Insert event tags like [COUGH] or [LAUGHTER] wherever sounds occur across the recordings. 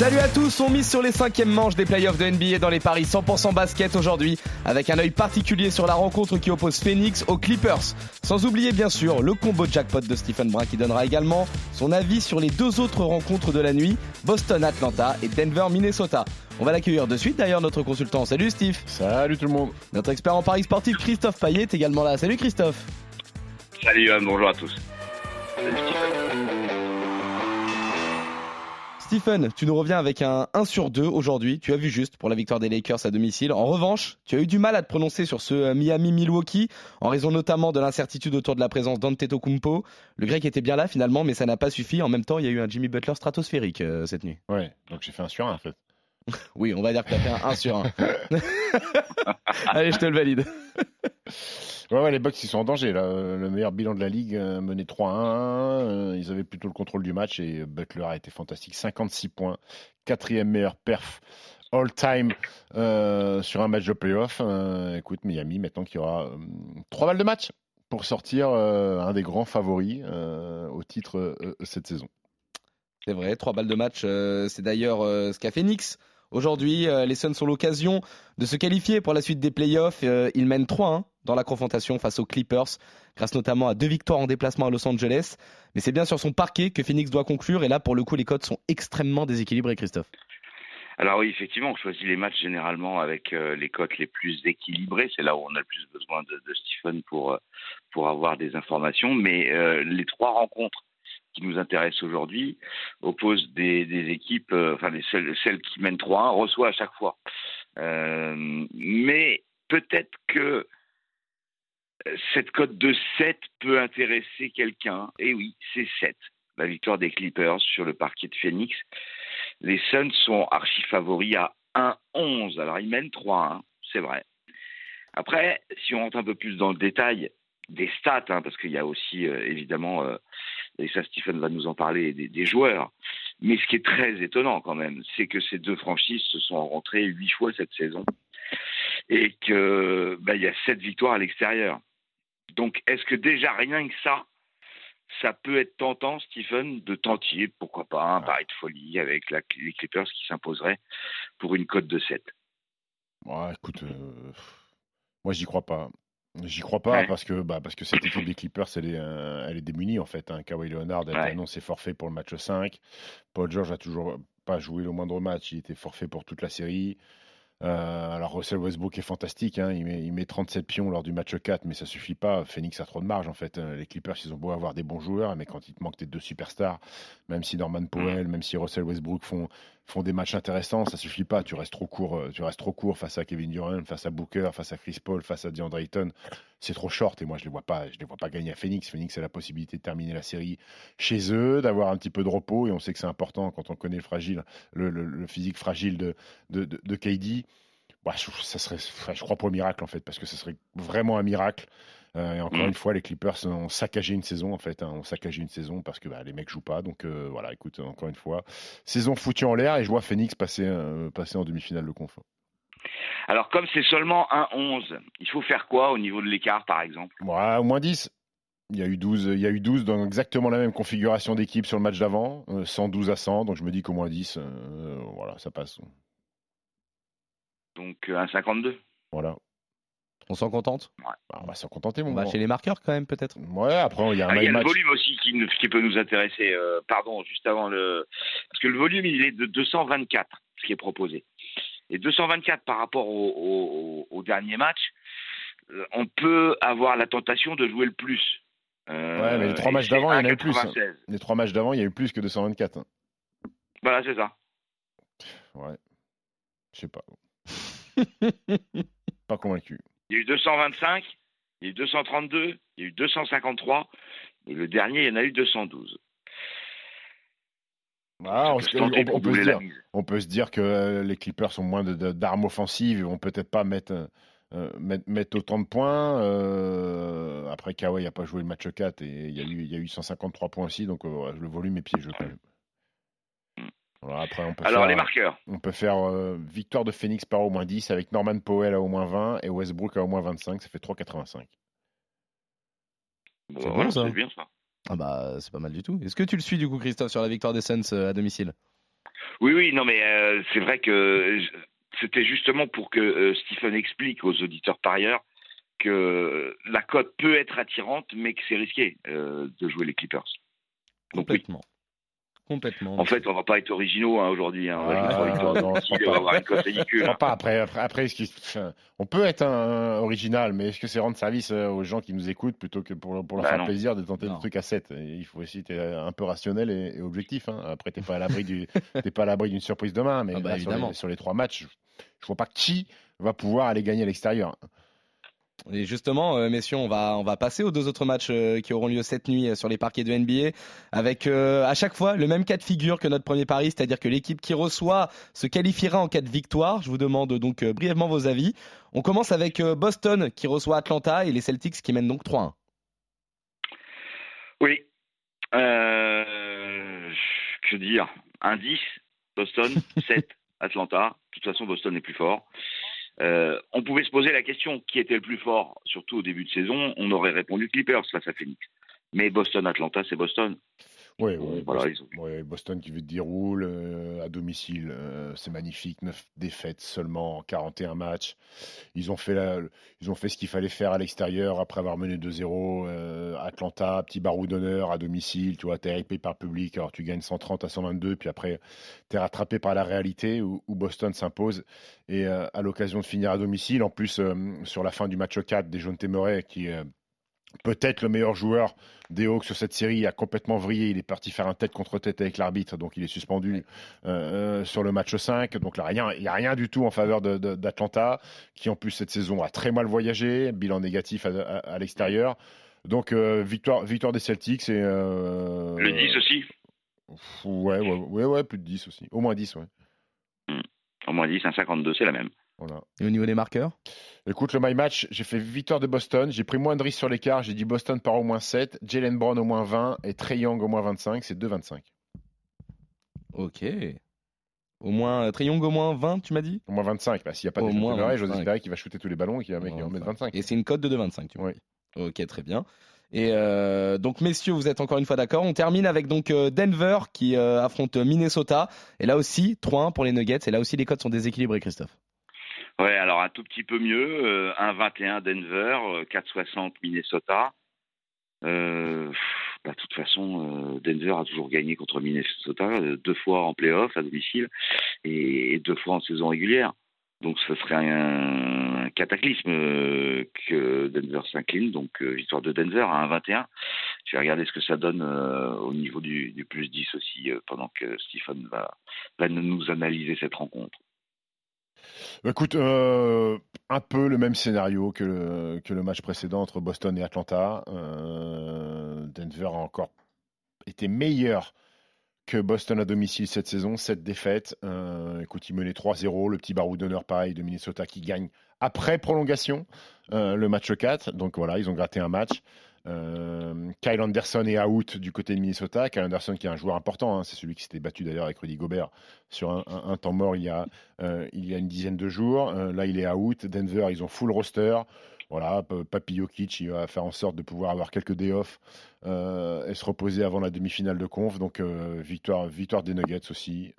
Salut à tous, on mise sur les cinquièmes manches des playoffs de NBA dans les paris 100% basket aujourd'hui, avec un œil particulier sur la rencontre qui oppose Phoenix aux Clippers. Sans oublier bien sûr le combo jackpot de Stephen Brun qui donnera également son avis sur les deux autres rencontres de la nuit, Boston-Atlanta et Denver-Minnesota. On va l'accueillir de suite d'ailleurs, notre consultant. Salut Steve. Salut tout le monde. Notre expert en paris sportif Christophe Payet est également là. Salut Christophe. Salut Yann, bonjour à tous. Stephen, tu nous reviens avec un 1 sur 2 aujourd'hui. Tu as vu juste pour la victoire des Lakers à domicile. En revanche, tu as eu du mal à te prononcer sur ce euh, Miami-Milwaukee, en raison notamment de l'incertitude autour de la présence d'Antetokounmpo. Le grec était bien là finalement, mais ça n'a pas suffi. En même temps, il y a eu un Jimmy Butler stratosphérique euh, cette nuit. Ouais, donc j'ai fait un sur 1 en fait. [LAUGHS] oui, on va dire que tu as fait un 1 sur 1. [LAUGHS] [LAUGHS] Allez, je te le valide. Ouais, ouais, les Bucks ils sont en danger. Le meilleur bilan de la ligue euh, mené 3-1. Euh, ils avaient plutôt le contrôle du match et Butler a été fantastique. 56 points, quatrième meilleur perf all time euh, sur un match de playoff. écoute, Miami maintenant qu'il y aura trois balles de match pour sortir un des grands favoris au titre cette saison. C'est vrai, trois balles de match. c'est d'ailleurs ce qu'a fait Knicks Aujourd'hui, les Suns ont l'occasion de se qualifier pour la suite des playoffs. ils mènent 3-1 dans la confrontation face aux Clippers, grâce notamment à deux victoires en déplacement à Los Angeles. Mais c'est bien sur son parquet que Phoenix doit conclure, et là, pour le coup, les codes sont extrêmement déséquilibrés, Christophe. Alors oui, effectivement, on choisit les matchs généralement avec euh, les cotes les plus équilibrées. C'est là où on a le plus besoin de, Stephen pour, euh, pour avoir des informations. Mais euh, les trois rencontres qui nous intéressent aujourd'hui opposent des, équipes, enfin les, celles, celles, qui mènent 3-1 reçoivent à chaque fois. mais peut-être que cette cote de 7 peut intéresser quelqu'un. Et oui, c'est 7. La victoire des Clippers sur le parquet de Phoenix. Les Suns sont archi favoris à 1-11. Alors ils mènent 3-1, c'est vrai. Après, si on rentre un peu plus dans le détail des stats, hein, parce qu'il y a aussi euh, évidemment, euh, et ça Stephen va nous en parler, des, joueurs. Mais ce qui est très étonnant quand même, c'est que ces deux franchises se sont rencontrées huit fois cette saison et qu'il bah, y a sept victoires à l'extérieur. Donc, est-ce que déjà rien que ça, ça peut être tentant, Stephen, de tenter, pourquoi pas, un pari de folie avec les Clippers qui s'imposeraient pour une cote de 7 ouais, Écoute, euh, moi, j'y crois pas. J'y crois pas parce que bah, parce que cette équipe des Clippers elle est euh, elle est démunie en fait. Hein. Kawhi Leonard a été annoncé forfait pour le match 5. Paul George a toujours pas joué le moindre match, il était forfait pour toute la série. Euh, alors Russell Westbrook est fantastique, hein. il, met, il, met, 37 pions lors du match 4, mais ça suffit pas. Phoenix a trop de marge en fait. Les Clippers, ils ont beau avoir des bons joueurs, mais quand il te manque tes deux superstars, même si Norman Powell, même si Russell Westbrook font, font des matchs intéressants, ça suffit pas. Tu restes trop court, euh, tu restes trop court face à Kevin Durant, face à Booker, face à Chris Paul, face à DeAndre Ayton. C'est trop short et moi je les vois pas, je les vois pas gagner à Phoenix. Phoenix a la possibilité de terminer la série chez eux, d'avoir un petit peu de repos et on sait que c'est important quand on connaît le fragile, le, physique fragile de, de, KD. Bah, ça serait, je crois pas au miracle en fait, parce que ce serait vraiment un miracle. Euh, et encore mm. une fois, les Clippers ont saccagé une saison en fait, hein, ont saccagé une saison parce que bah, les mecs jouent pas. Donc euh, voilà, écoute, encore une fois, saison foutue en l'air et je vois Phoenix passer, euh, passer en demi-finale de conf. Alors comme c'est seulement un 11, il faut faire quoi au niveau de l'écart par exemple? Ouais, Au moins 10. Il y, a eu 12, il y a eu 12 dans exactement la même configuration d'équipe sur le match d'avant, 112 à 100, donc je me dis qu'au moins 10, voilà, ça passe. Donc un 52. Voilà. On s'en contente? Ouais. Bah, on va s'en contenter, mon On va chez les marqueurs quand même, peut-être. Ouais, après, il y a un ah, Il y a le volume aussi qui, qui peut nous intéresser. Euh, pardon, juste avant le. Parce que le volume, il est de 224, ce qui est proposé. Et 224 par rapport au, au, dernier match, euh, on peut avoir la tentation de jouer le plus. ouais, mais les trois matchs d'avant, il y en a eu plus. Hein. Les trois matchs d'avant, il y a eu plus que 224. Hein. Voilà, c'est ça. Ouais. Je sais pas. Pas convaincu. Il y a eu 225, il y a eu 232, il y a eu 253, et le dernier, il y en a eu 212. Ah, on, peut se dire, que euh, les Clippers ont moins d'armes offensives, ils vont peut-être pas mettre, euh, mettre, autant de points. Euh, après, Kawhi n'a pas joué le match 4 et il y, a eu, il y a eu 153 points aussi, donc le volume est piégeux quand même. Alors, après, on peut Alors faire, les marqueurs. On peut faire euh, victoire de Phoenix par au moins 10 avec Norman Powell à au moins 20 et Westbrook à au moins 25. Ça fait 3,85. Bon, C'est bon, voilà, ça. C'est bien ça. Ah bah c'est pas mal du tout. Est-ce que tu le suis du coup Christophe sur la victoire des Suns euh, à domicile? Oui, oui, non, mais euh, c'est vrai que c'était justement pour que euh, Stephen explique aux auditeurs par ailleurs que la cote peut être attirante, mais que c'est risqué euh, de jouer les Clippers. Donc oui. Complètement. En fait, on va pas être originaux hein, aujourd'hui. Hein. On va Ah, on avoir une cote ridicule. pas. Après, après, on peut être un, un original, mais est-ce que c'est rendre service euh, aux gens qui nous écoutent plutôt que pour, pour leur Bah faire non. plaisir de tenter Non. des trucs à 7 Et Il faut aussi être un peu rationnel et, et objectif. Hein. Après, t'es pas à l'abri du, [LAUGHS] t'es pas à l'abri d'une surprise demain, mais Ah bah, là, sur, évidemment. les, sur les trois matchs, je, je vois pas qui va pouvoir aller gagner à l'extérieur. Et justement, euh, messieurs, on va, on va passer aux deux autres matchs euh, qui auront lieu cette nuit euh, sur les parquets de NBA, avec euh, à chaque fois le même cas de figure que notre premier pari, c'est-à-dire que l'équipe qui reçoit se qualifiera en cas de victoire. Je vous demande donc euh, brièvement vos avis. On commence avec euh, Boston qui reçoit Atlanta et les Celtics qui mènent donc 3-1. Oui. Que dire Un 10, Boston, [LAUGHS] 7, Atlanta. De toute façon, Boston est plus fort. Euh, on pouvait se poser la question qui était le plus fort, surtout au début de saison? On aurait répondu Clippers face à Phoenix. Mais Boston-Atlanta, c'est Boston. Oui, voilà, ils ont- Ouais, Boston qui veut dire roule euh, à domicile, euh, c'est magnifique. 9 défaites seulement en 41 matchs. Ils ont fait, la- ils ont fait ce qu'il fallait faire à l'extérieur après avoir mené 2-0. euh, Atlanta, petit barou d'honneur à domicile. Tu vois, t'es hypé par public. Alors tu gagnes 130 à 122, puis après t'es rattrapé par la réalité où, où Boston s'impose. Et à l'occasion de finir à domicile, en plus sur la fin du match 4, des Jaunes Témoret qui peut-être le meilleur joueur des Hawks sur cette série a complètement vrillé. Il est parti faire un tête contre tête avec l'arbitre, donc il est suspendu euh, euh, sur le match 5. Donc là, rien, il n'y a rien du tout en faveur d'Atlanta, qui en plus cette saison a très mal voyagé, bilan négatif à, à- à l'extérieur. Donc euh, victoire, victoire des Celtics et euh, Le 10 aussi ouais, ouais, ouais, ouais, plus de 10 aussi, au moins 10, ouais. Au moins 10, un 52, c'est la même. Voilà. Et au niveau des marqueurs? Écoute, le My Match, j'ai fait victoire de Boston. J'ai pris moins de risques sur l'écart. J'ai dit Boston par au moins 7, Jalen Brown au moins 20 et Trey Young au moins 25. C'est 2,25. Ok. Au moins, euh, Triangle au moins 20, tu m'as dit? Au moins 25. Bah, S'il n'y a pas de moins j'ose 25. espérer qu'il va shooter tous les ballons et qu'il va, en mettre 25. Et c'est une cote de 2,25, tu vois. Oui. Ok, très bien. Et euh, donc, messieurs, vous êtes encore une fois d'accord. On termine avec donc euh, Denver qui affronte Minnesota. Et là aussi, 3-1 pour les Nuggets. Et là aussi, les cotes sont déséquilibrées, Christophe. Ouais, alors un tout petit peu mieux. euh, 1,21 Denver, euh, 4,60 Minnesota. Euh, bah, de toute façon, euh, Denver a toujours gagné contre Minnesota, euh, deux fois en playoff à domicile et, deux fois en saison régulière. Donc ce serait un, cataclysme euh, que Denver s'incline. Donc euh, victoire de Denver à 1,21. Je vais regarder ce que ça donne euh, au niveau du, plus 10 aussi euh, pendant que Stephen va nous analyser cette rencontre. Bah, Écoute, euh, un peu le même scénario que le, match précédent entre Boston et Atlanta. Euh, Denver a encore été meilleur que Boston à domicile cette saison, cette défaite. Euh, écoute, il menait 3-0, le petit barou d'honneur pareil de Minnesota qui gagne après prolongation le match 4. Donc voilà, ils ont gratté un match. Euh, Kyle Anderson est out du côté de Minnesota. Kyle Anderson qui est un joueur important, hein, c'est celui qui s'était battu d'ailleurs avec Rudy Gobert sur un, temps mort il y a, euh, il y a une dizaine de jours. Euh, là, il est out. Denver, ils ont full roster. Voilà, P- Papi Jokic, il va faire en sorte de pouvoir avoir quelques day off euh, et se reposer avant la demi-finale de conf. Donc, victoire, victoire des Nuggets aussi.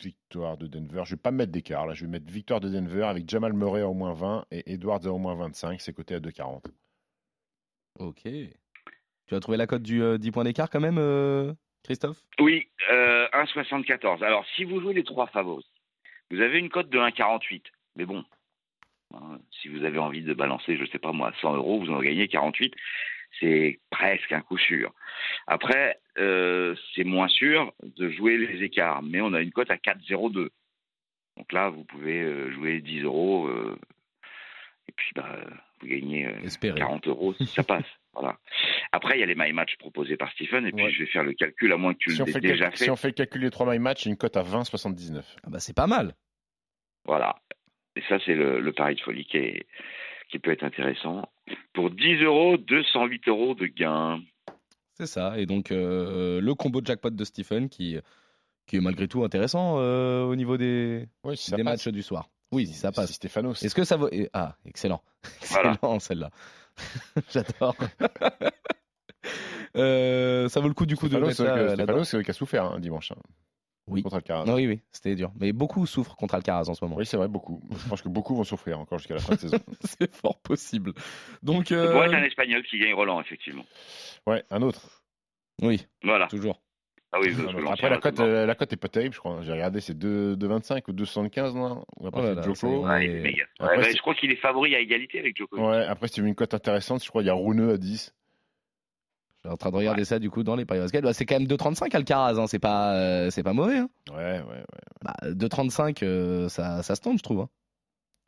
Euh, victoire de Denver. Je vais pas mettre d'écart. Là, je vais mettre victoire de Denver avec Jamal Murray à au moins 20 et Edwards à au moins 25. C'est coté à 2,40. Ok. Tu as trouvé la cote du euh, 10 points d'écart quand même, euh, Christophe? Oui, euh, 1,74. Alors, si vous jouez les trois favoris, vous avez une cote de 1,48. Mais bon, hein, si vous avez envie de balancer, je sais pas moi, 100 euros, vous en gagnez 48. C'est presque un coup sûr. Après, euh, c'est moins sûr de jouer les écarts, mais on a une cote à 4,02. Donc là, vous pouvez euh, jouer 10 euros euh, et puis bah, vous gagnez euh, Espérez. 40 euros si ça passe. [LAUGHS] Voilà. Après, il y a les my match proposés par Stephen, et puis Ouais. je vais faire le calcul, à moins que tu Si l'aies déjà fait. si on fait le calcul des 3 my match, une cote à 20,79. ah bah, C'est pas mal. Voilà. Et ça, c'est le, le pari de folie qui, est- qui peut être intéressant. Pour 10 euros, 208 euros de gain. C'est ça. Et donc, le combo de jackpot de Stephen qui, qui est malgré tout intéressant au niveau des, des matchs du soir. Oui, si ça passe. Stéphanos. Est-ce que ça vaut. Ah, excellent. [LAUGHS] Excellent, celle-là. [LAUGHS] J'adore. [LAUGHS] ça vaut le coup du coup de mettre Stéphanos, c'est qui a souffert un hein, dimanche. Oui. Contre Alcaraz. oui, oui, c'était dur. Mais beaucoup souffrent contre Alcaraz en ce moment. Oui, c'est vrai, beaucoup. Je pense que beaucoup vont souffrir encore jusqu'à la fin de saison. [LAUGHS] c'est fort possible. Donc, euh... C'est un Espagnol qui gagne Roland, effectivement. Ouais, un autre. Oui. Voilà. Toujours. Ah oui, après, la cote, euh, la cote est pas terrible, je crois. J'ai regardé, c'est 2,25 ou 2,75, non? Après, oh Joko. Ouais, après, je crois qu'il est favori à égalité avec Joko. Ouais, après, c'est une cote intéressante, je crois. Il y a Rouneux à 10. Je suis en train de regarder ça du coup dans les paris basket. Bah, c'est quand même 2,35 Alcaraz, hein. c'est pas, euh, c'est pas mauvais. Hein. Ouais, ouais, ouais. Bah, 2,35, euh, ça, ça se tente, je trouve. Hein.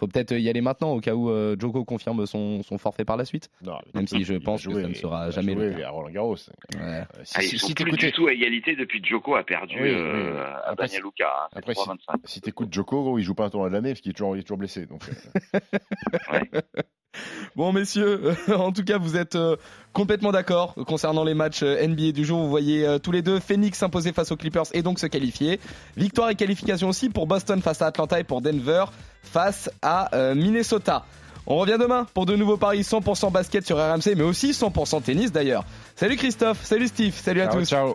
Faut peut-être y aller maintenant au cas où euh, Joko confirme son, son, forfait par la suite. Non, même si je pense que ça ne sera jamais le cas. à Roland Garros. Ouais. Si, ah, sont plus du tout à égalité depuis que Joko a perdu oui, à Daniel Luca. Hein, après, si, si tu écoutes Joko, il joue pas un tournoi de l'année parce qu'il est toujours, il est toujours blessé. Donc, [LAUGHS] ouais. Bon, messieurs, [LAUGHS] en tout cas, vous êtes euh, complètement d'accord concernant les matchs euh, NBA du jour. Vous voyez euh, tous les deux Phoenix s'imposer face aux Clippers et donc se qualifier. Victoire et qualification aussi pour Boston face à Atlanta et pour Denver face à Minnesota. On revient demain pour de nouveaux paris 100% basket sur RMC, mais aussi 100% tennis d'ailleurs. Salut Christophe, salut Steve, salut à tous. Ciao.